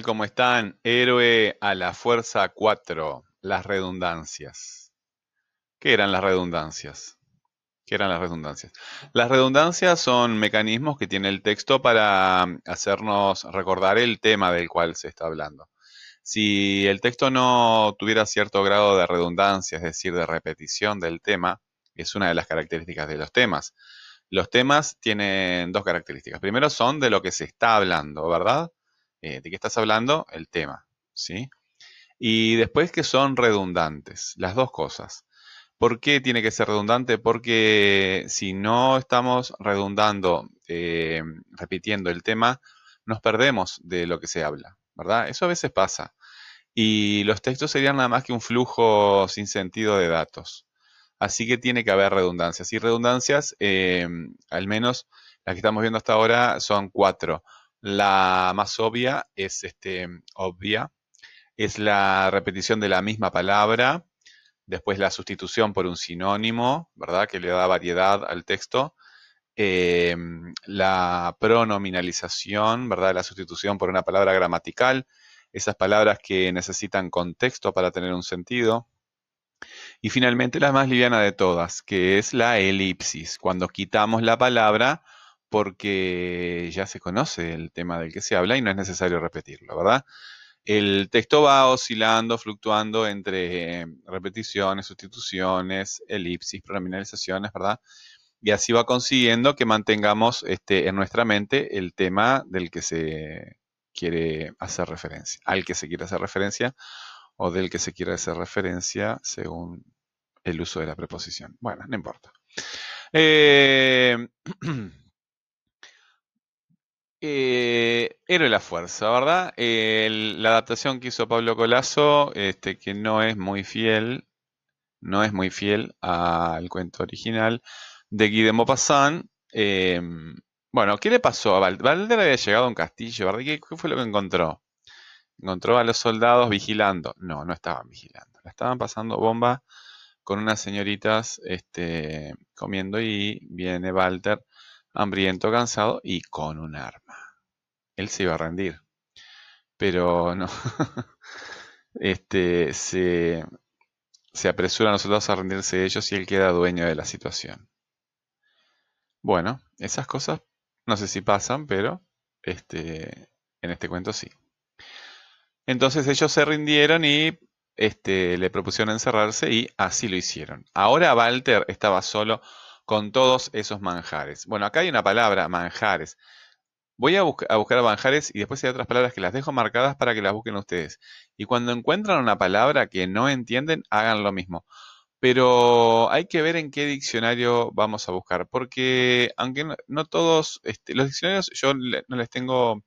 como están? Héroe a la fuerza 4, las redundancias. ¿Qué eran las redundancias? ¿Qué eran las redundancias? Las redundancias son mecanismos que tiene el texto para hacernos recordar el tema del cual se está hablando. Si el texto no tuviera cierto grado de redundancia, es decir, de repetición del tema, es una de las características de los temas. Los temas tienen dos características. Primero son de lo que se está hablando, ¿verdad? Eh, ¿De qué estás hablando? El tema, ¿sí? Y después que son redundantes, las dos cosas. ¿Por qué tiene que ser redundante? Porque si no estamos redundando, eh, repitiendo el tema, nos perdemos de lo que se habla, ¿verdad? Eso a veces pasa. Y los textos serían nada más que un flujo sin sentido de datos. Así que tiene que haber redundancias. Y redundancias, eh, al menos las que estamos viendo hasta ahora, son cuatro. La más obvia es este, obvia, es la repetición de la misma palabra, después la sustitución por un sinónimo, ¿verdad? Que le da variedad al texto. Eh, la pronominalización, ¿verdad? La sustitución por una palabra gramatical, esas palabras que necesitan contexto para tener un sentido. Y finalmente la más liviana de todas, que es la elipsis, cuando quitamos la palabra porque ya se conoce el tema del que se habla y no es necesario repetirlo, ¿verdad? El texto va oscilando, fluctuando entre repeticiones, sustituciones, elipsis, pronominalizaciones, ¿verdad? Y así va consiguiendo que mantengamos este, en nuestra mente el tema del que se quiere hacer referencia, al que se quiere hacer referencia o del que se quiere hacer referencia según el uso de la preposición. Bueno, no importa. Eh, Eh, de la Fuerza, ¿verdad? la adaptación que hizo Pablo Colazo, este, que no es muy fiel, no es muy fiel al cuento original de Guy de Maupassant. Bueno, ¿qué le pasó a Valder? Valder había llegado a un castillo, ¿verdad? ¿Qué, fue lo que encontró? Encontró a los soldados vigilando. No, no estaban vigilando. Le estaban pasando bomba con unas señoritas este, comiendo y viene Walter hambriento, cansado y con un arma. Él se iba a rendir, pero no. este, se, se apresuran los soldados a rendirse ellos y él queda dueño de la situación. Bueno, esas cosas no sé si pasan, pero este, en este cuento sí. Entonces ellos se rindieron y este, le propusieron encerrarse y así lo hicieron. Ahora Walter estaba solo con todos esos manjares. Bueno, acá hay una palabra, manjares. Voy a, buscar manjares y después hay otras palabras que las dejo marcadas para que las busquen ustedes. Y cuando encuentran una palabra que no entienden, hagan lo mismo. Pero hay que ver en qué diccionario vamos a buscar, porque aunque no, todos, este, los diccionarios yo no les tengo,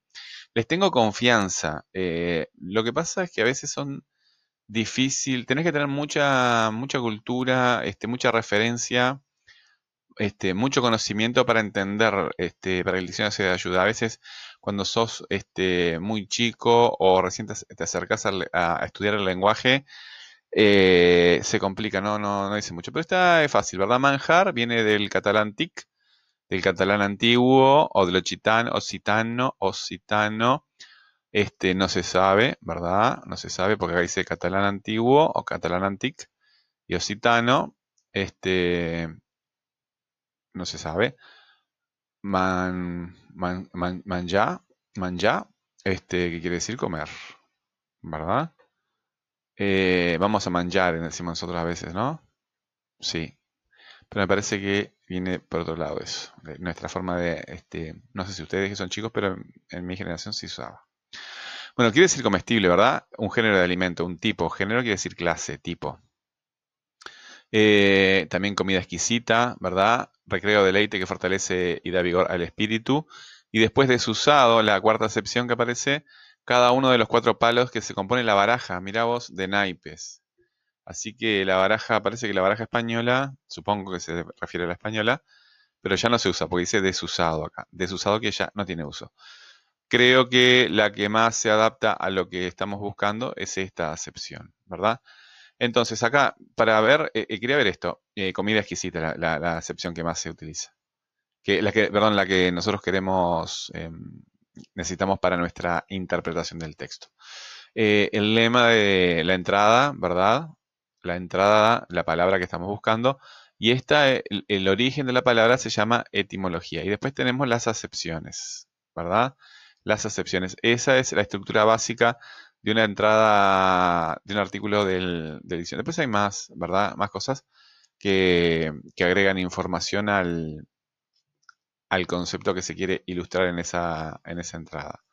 les tengo confianza. Eh, lo que pasa es que a veces son difícil, tenés que tener mucha, mucha cultura, este, mucha referencia este, mucho conocimiento para entender, este, para que el diccionario sea de ayuda. A veces cuando sos este, muy chico o recién te, acercas a, estudiar el lenguaje, eh, se complica, ¿no? No, no dice mucho. Pero está es fácil, ¿verdad? Manjar viene del catalán tic, del catalán antiguo o del occitano, occitano, occitano. Este, no se sabe, ¿verdad? No se sabe porque acá dice catalán antiguo o catalán antic y occitano. Este, no se sabe. Man, man, man, ya, este, ¿qué quiere decir comer? ¿Verdad? Eh, vamos a manjar, decimos nosotros a veces, ¿no? Sí. Pero me parece que viene por otro lado eso. Nuestra forma de, este, no sé si ustedes que son chicos, pero en, mi generación sí usaba. Bueno, quiere decir comestible, ¿verdad? Un género de alimento, un tipo. Género quiere decir clase, tipo. Eh, también comida exquisita, ¿verdad? recreo deleite que fortalece y da vigor al espíritu. Y después desusado, la cuarta acepción que aparece, cada uno de los cuatro palos que se compone la baraja, mirá vos, de naipes. Así que la baraja, parece que la baraja española, supongo que se refiere a la española, pero ya no se usa, porque dice desusado acá. Desusado que ya no tiene uso. Creo que la que más se adapta a lo que estamos buscando es esta acepción, ¿verdad? Entonces, acá, para ver, eh, eh, quería ver esto. Eh, comida exquisita, la, acepción que más se utiliza. Que, la que, perdón, la que nosotros queremos em, necesitamos para nuestra interpretación del texto. El lema de la entrada, ¿verdad? La entrada, la palabra que estamos buscando. Y esta, el, el origen de la palabra se llama etimología. Y después tenemos las acepciones, ¿verdad? Las acepciones. Esa es la estructura básica de una entrada, de un artículo del, de edición. Después hay más, ¿verdad? Más cosas que, agregan información al, al, concepto que se quiere ilustrar en esa, en esa entrada.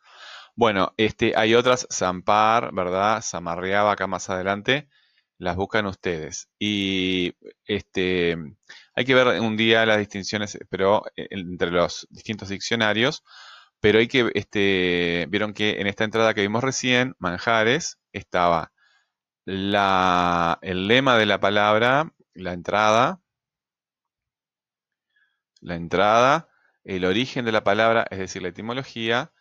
Bueno, este, hay otras, Zampar, ¿verdad? Zamarreaba acá más adelante, las buscan ustedes. Y este, hay que ver un día las distinciones, pero eh, entre los distintos diccionarios, pero hay que, este, vieron que en esta entrada que vimos recién, manjares, estaba el lema de la palabra la entrada, la entrada, el origen de la palabra, es decir, la etimología,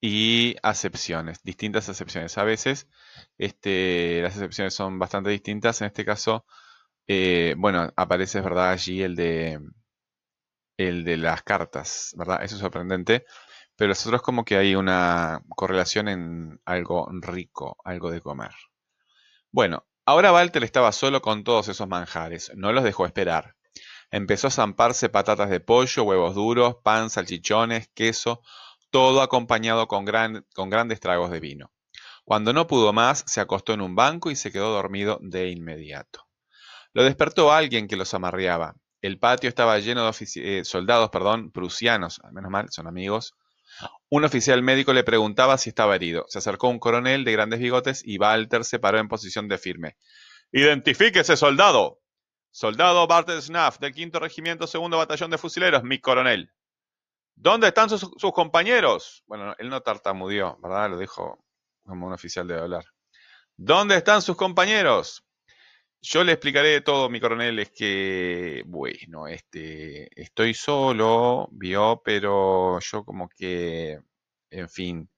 y acepciones, distintas acepciones. A veces este, las acepciones son bastante distintas. En este caso, eh, bueno, aparece, ¿verdad? Allí el de, el de las cartas, ¿verdad? Eso es sorprendente. Pero nosotros como que hay una correlación en algo rico, algo de comer. Bueno, Ahora Walter estaba solo con todos esos manjares, no los dejó esperar. Empezó a zamparse patatas de pollo, huevos duros, pan, salchichones, queso, todo acompañado con, con grandes tragos de vino. Cuando no pudo más, se acostó en un banco y se quedó dormido de inmediato. Lo despertó alguien que los amarreaba. El patio estaba lleno de eh, soldados perdón, prusianos, menos mal, son amigos, un oficial médico le preguntaba si estaba herido. Se acercó un coronel de grandes bigotes y Walter se paró en posición de firme. ¡Identifíquese, soldado! Soldado Bartel Snaff, del quinto regimiento, segundo batallón de fusileros, mi coronel. ¿Dónde están sus, compañeros? Bueno, él no tartamudeó, ¿verdad? Lo dijo como un oficial de hablar. ¿Dónde están sus compañeros? Yo le explicaré todo, mi coronel, es que, bueno, este, estoy solo, vio, pero yo como que, en fin,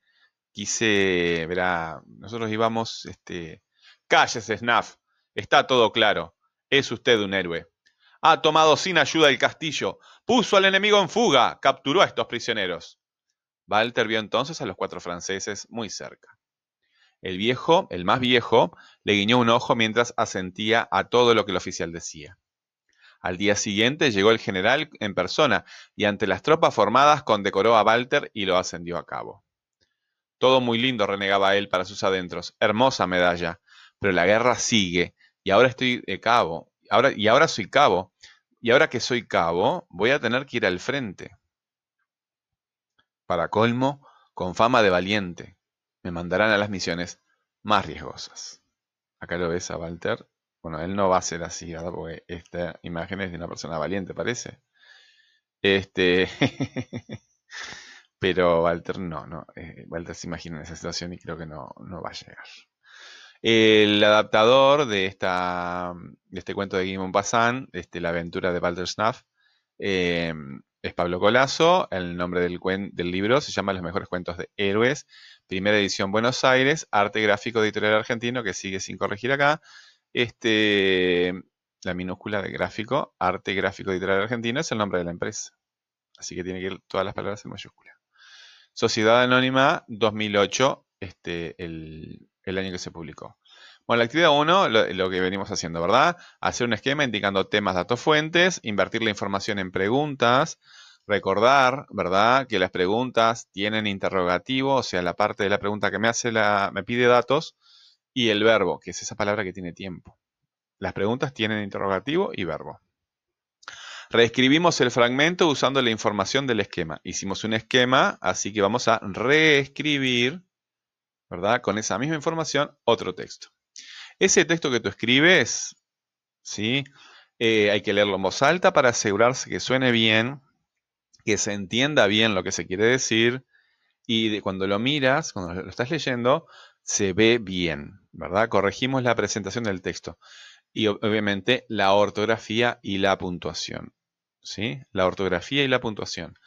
quise, verá, nosotros íbamos, este, cállese, Snaf, está todo claro, es usted un héroe. Ha tomado sin ayuda el castillo, puso al enemigo en fuga, capturó a estos prisioneros. Walter vio entonces a los cuatro franceses muy cerca. El viejo, el más viejo, le guiñó un ojo mientras asentía a todo lo que el oficial decía. Al día siguiente llegó el general en persona y ante las tropas formadas condecoró a Walter y lo ascendió a cabo. Todo muy lindo, renegaba él para sus adentros. Hermosa medalla. Pero la guerra sigue y ahora estoy de cabo. Ahora, y ahora soy cabo. Y ahora que soy cabo, voy a tener que ir al frente. Para colmo, con fama de valiente me mandarán a las misiones más riesgosas. Acá lo ves a Walter. Bueno, él no va a ser así, ¿verdad? Porque esta imagen es de una persona valiente, parece. Este. Pero Walter no, no. Eh, Walter se imagina en esa situación y creo que no, no va a llegar. El adaptador de, esta, de este cuento de Guimond Passan, este, La aventura de Walter Snuff, eh, es Pablo Colazo. El nombre del, del libro se llama Los mejores cuentos de héroes. Primera edición Buenos Aires, arte gráfico editorial argentino, que sigue sin corregir acá. Este, la minúscula de gráfico, arte gráfico editorial argentino, es el nombre de la empresa. Así que tiene que ir todas las palabras en mayúscula. Sociedad Anónima 2008, este, el, año que se publicó. Bueno, la actividad 1, lo, lo, que venimos haciendo, ¿verdad? Hacer un esquema indicando temas, datos, fuentes, invertir la información en preguntas, Recordar, ¿verdad?, que las preguntas tienen interrogativo, o sea, la parte de la pregunta que me hace la, me pide datos, y el verbo, que es esa palabra que tiene tiempo. Las preguntas tienen interrogativo y verbo. Reescribimos el fragmento usando la información del esquema. Hicimos un esquema, así que vamos a reescribir, ¿verdad? Con esa misma información, otro texto. Ese texto que tú escribes, ¿sí? Eh, hay que leerlo en voz alta para asegurarse que suene bien, que se entienda bien lo que se quiere decir y cuando lo miras, cuando lo estás leyendo, se ve bien, ¿verdad? Corregimos la presentación del texto y obviamente la ortografía y la puntuación, ¿sí? La ortografía y la puntuación.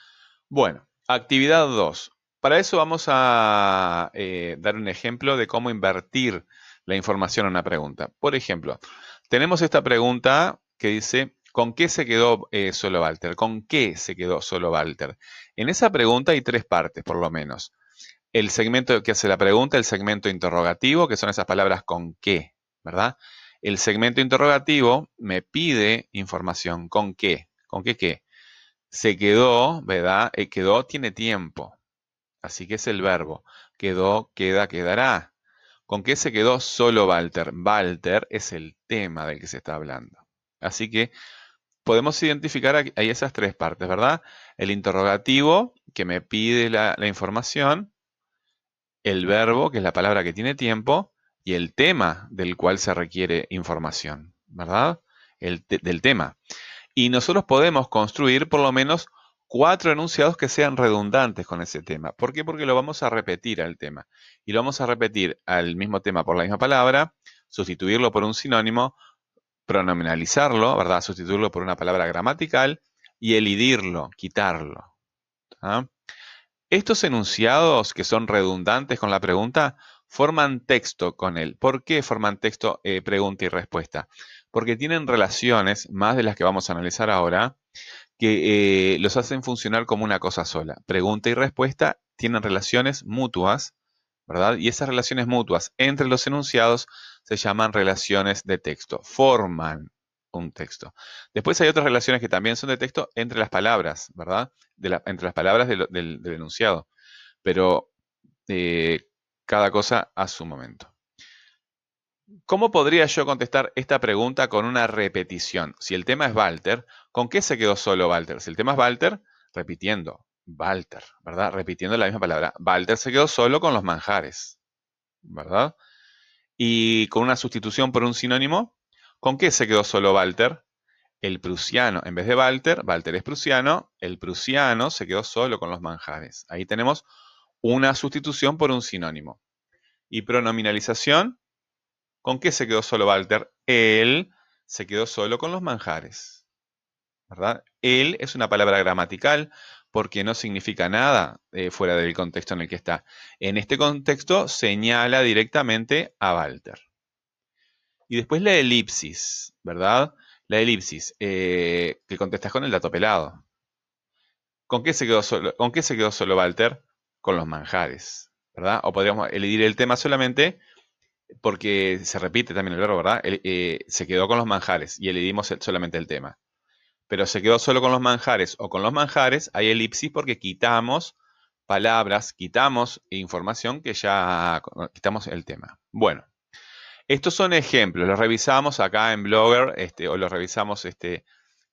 Bueno, actividad 2. Para eso vamos a eh, dar un ejemplo de cómo invertir la información en una pregunta. Por ejemplo, tenemos esta pregunta que dice, ¿Con qué se quedó solo Walter? ¿Con qué se quedó solo Walter? En esa pregunta hay tres partes, por lo menos. el segmento que hace la pregunta, el segmento interrogativo, que son esas palabras con qué, ¿verdad? El segmento interrogativo me pide información. ¿Con qué? ¿Con qué qué? Se quedó, ¿verdad? Eh, quedó tiene tiempo. Así que es el verbo. Quedó, queda, quedará. ¿Con qué se quedó solo Walter? Walter es el tema del que se está hablando. Así que podemos identificar ahí esas tres partes, ¿verdad? El interrogativo que me pide la, información, el verbo, que es la palabra que tiene tiempo, y el tema del cual se requiere información, ¿verdad? El del tema. Y nosotros podemos construir por lo menos cuatro enunciados que sean redundantes con ese tema. ¿Por qué? Porque lo vamos a repetir al tema. Y lo vamos a repetir al mismo tema por la misma palabra, sustituirlo por un sinónimo, pronominalizarlo, ¿verdad? Sustituirlo por una palabra gramatical y elidirlo, quitarlo. Estos enunciados que son redundantes con la pregunta forman texto con él. ¿Por qué forman texto eh, pregunta y respuesta? Porque tienen relaciones, más de las que vamos a analizar ahora, que eh, los hacen funcionar como una cosa sola. Pregunta y respuesta tienen relaciones mutuas, ¿verdad? Y esas relaciones mutuas entre los enunciados se llaman relaciones de texto, forman un texto. Después hay otras relaciones que también son de texto entre las palabras, ¿verdad? entre las palabras del, enunciado. Pero eh, cada cosa a su momento. ¿Cómo podría yo contestar esta pregunta con una repetición? Si el tema es Walter, ¿con qué se quedó solo Walter? Si el tema es Walter, repitiendo, Walter, ¿verdad? Repitiendo la misma palabra. Walter se quedó solo con los manjares, ¿verdad? Y con una sustitución por un sinónimo, ¿con qué se quedó solo Walter? El prusiano, en vez de Walter, Walter es prusiano, el prusiano se quedó solo con los manjares. Ahí tenemos una sustitución por un sinónimo. Y pronominalización, ¿con qué se quedó solo Walter? Él se quedó solo con los manjares. ¿Verdad? Él es una palabra gramatical porque no significa nada eh, fuera del contexto en el que está. En este contexto señala directamente a Walter. Y después la elipsis, ¿verdad? La elipsis, eh, que contestas con el dato pelado. ¿Con qué, se quedó solo, ¿Con qué se quedó solo Walter? Con los manjares, ¿verdad? O podríamos elegir el tema solamente porque se repite también el verbo, ¿verdad? Eh, se quedó con los manjares y elegimos solamente el tema pero se quedó solo con los manjares o con los manjares, hay elipsis porque quitamos palabras, quitamos información que ya quitamos el tema. Bueno, estos son ejemplos, los revisamos acá en Blogger este, o los revisamos este,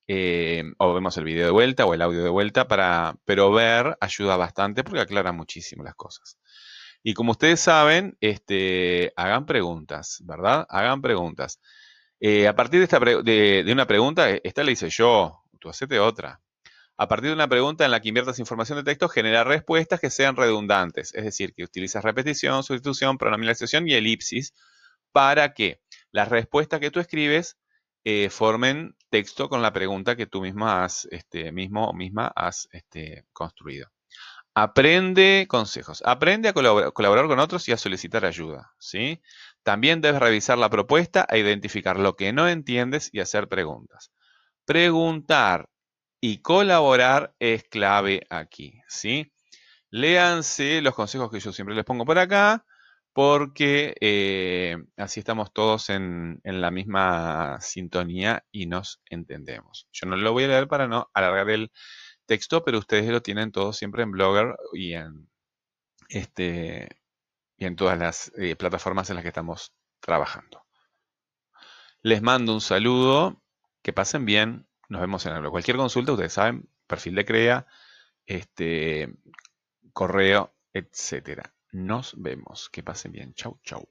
eh, o vemos el video de vuelta o el audio de vuelta, para, pero ver ayuda bastante porque aclara muchísimo las cosas. Y como ustedes saben, este, hagan preguntas, ¿verdad? Hagan preguntas. Eh, a partir de, esta de, una pregunta, eh, esta le hice yo, tú hacete otra. A partir de una pregunta en la que inviertas información de texto, genera respuestas que sean redundantes, es decir, que utilizas repetición, sustitución, pronominalización y elipsis para que las respuestas que tú escribes eh, formen texto con la pregunta que tú misma has, este, mismo misma has este, construido. Aprende consejos. Aprende a colaborar, con otros y a solicitar ayuda. ¿sí? También debes revisar la propuesta e identificar lo que no entiendes y hacer preguntas. Preguntar y colaborar es clave aquí. ¿sí? Léanse los consejos que yo siempre les pongo por acá porque eh, así estamos todos en, la misma sintonía y nos entendemos. Yo no lo voy a leer para no alargar el, texto, pero ustedes lo tienen todo siempre en Blogger y en, este, y en todas las eh, plataformas en las que estamos trabajando. Les mando un saludo, que pasen bien, nos vemos en el Cualquier consulta, ustedes saben, perfil de CREA, este, correo, etcétera. Nos vemos, que pasen bien. Chau, chau.